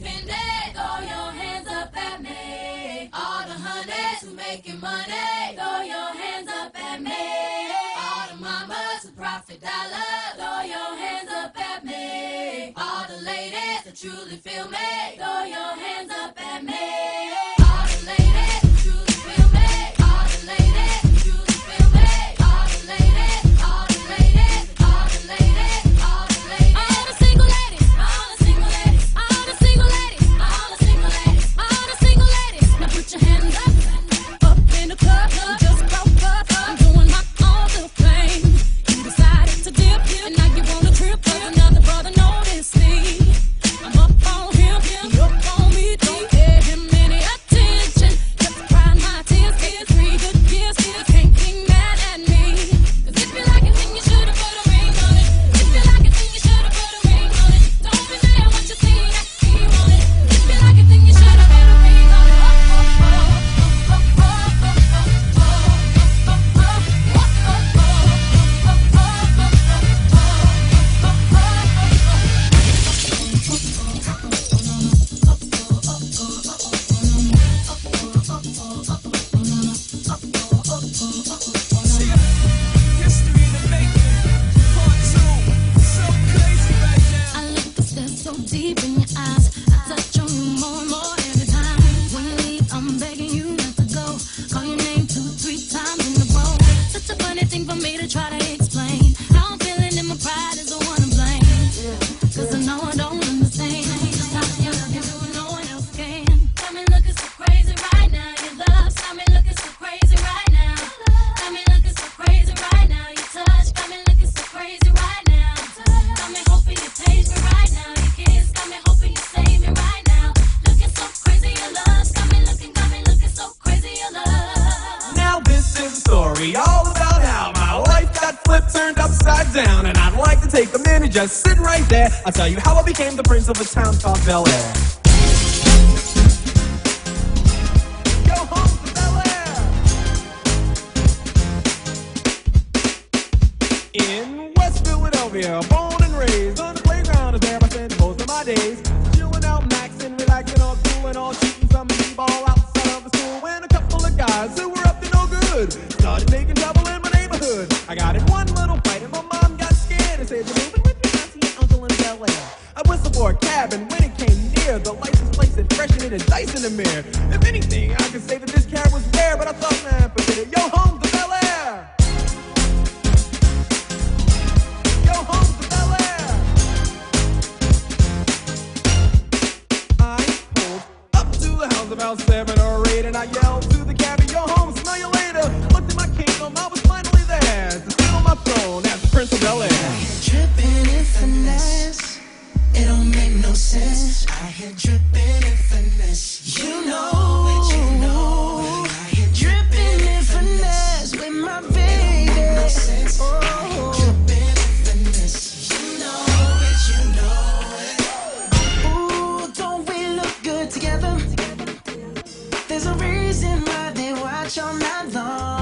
independent. Throw your hands up at me. All the honeys who making money. Throw your hands up at me. All the mamas who profit dollar. Throw your hands up at me. All the ladies who truly feel me. Throw your hands just sit right there. I'll tell you how I became the prince of a town called Bel Air. LA. I whistled for a cab, and when it came near, the license plate said "freshen" it a dice in the mirror. If anything, I could say that this cab was rare, but I thought, man, forget it. Yo, There's a reason why they watch all night long.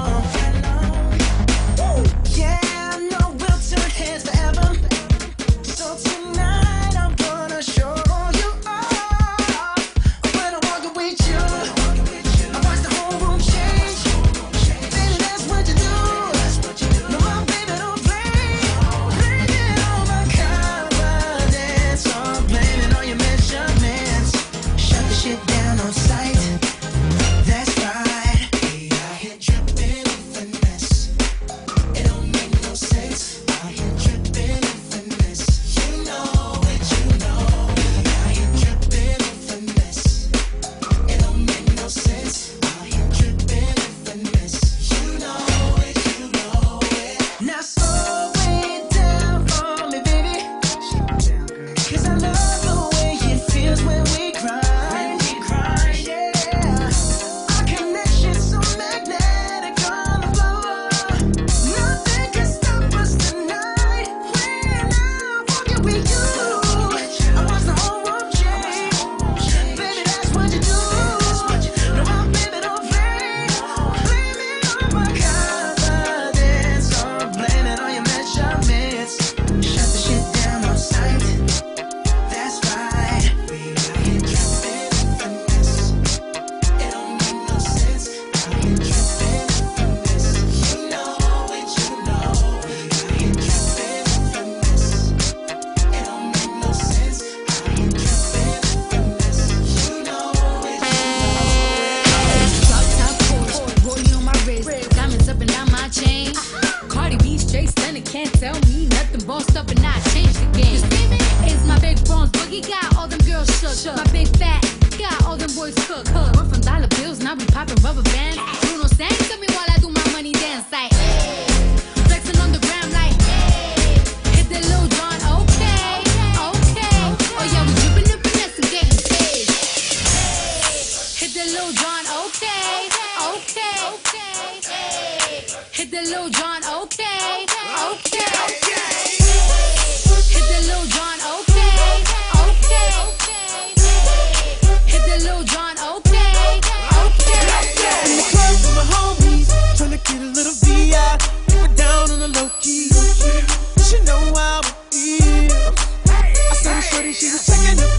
always cook. cook. Run from dollar bills Now we be popping rubber bands. Bruno Sands to me while I do my money dance. Like, hey. flexing on the ground. like, hey. hit the little John, okay, okay. Oh, yeah, we dripping and finessing, getting paid. Hey. Hit the little John, okay, okay, okay. Hit the little John, okay, okay, okay. Hit the little John, get a little VI. Keep it down on the low key. She know how it is. I saw the shorty, she was checking up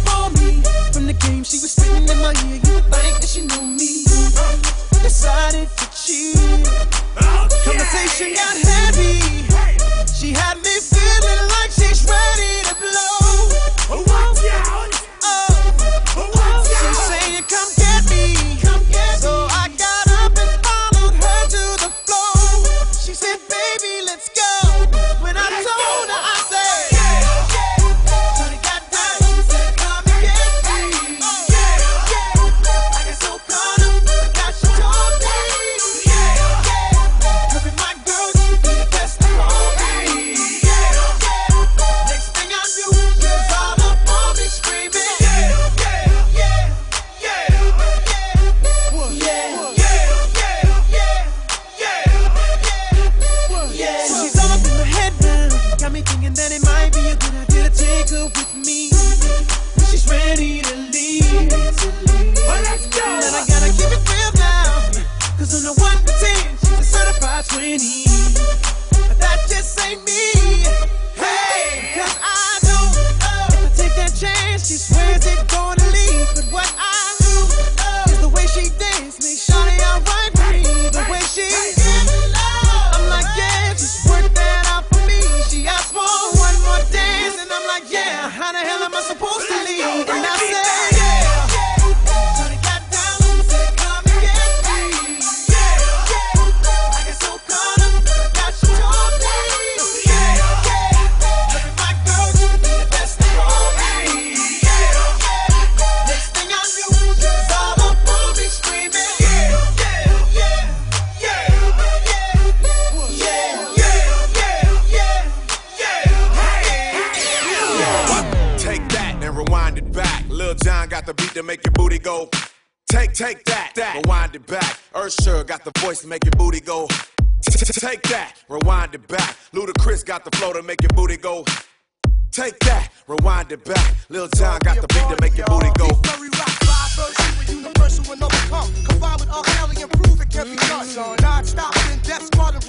rewind it back. Lil Jon got the beat to make your booty go. Take, take that, that, rewind it back. Usher got the voice to make your booty go. Take that, rewind it back. Ludacris got the flow to make your booty go. Take that, rewind it back. Lil Jon got the beat to make your booty go. Furry rock, vibe, version universal and overcome. Combine with R. Kelly and prove it can be done. Non-stop in Def Squad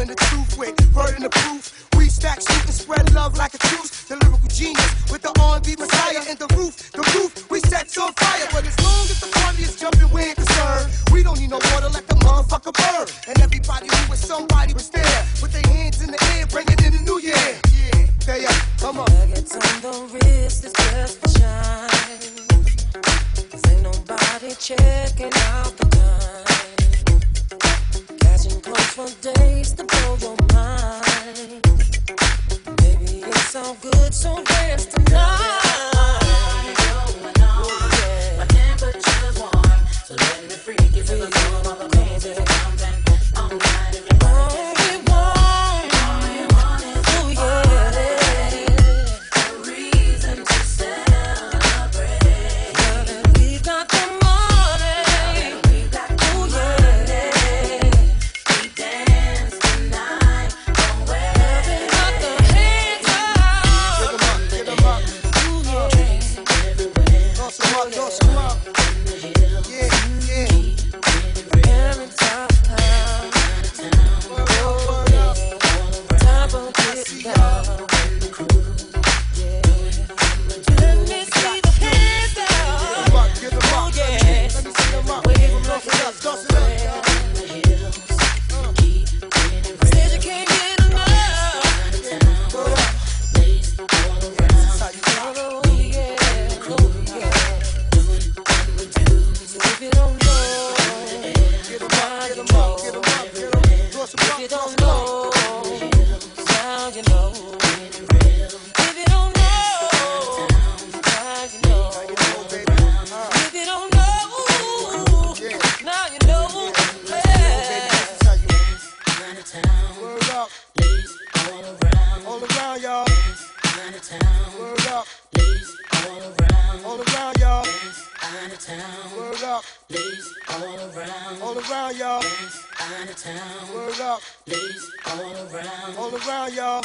in the truth with word in the proof. We stack, shoot, and spread love like a truth. The lyrical genius with the R&B messiah in the roof, the roof. We set on fire, but as long as the party is jumping, we ain't concerned. We don't need no water, let the motherfucker burn. And everybody knew it, somebody was there with their hands in the air, bringing in the new year. Yeah, there you come on. Nuggets on the wrist is just for shine. Cause ain't nobody checking out the gun for days to blow your mind. Baby, it's all good, so dance tonight. town. Word up. Ladies all around. All around, y'all.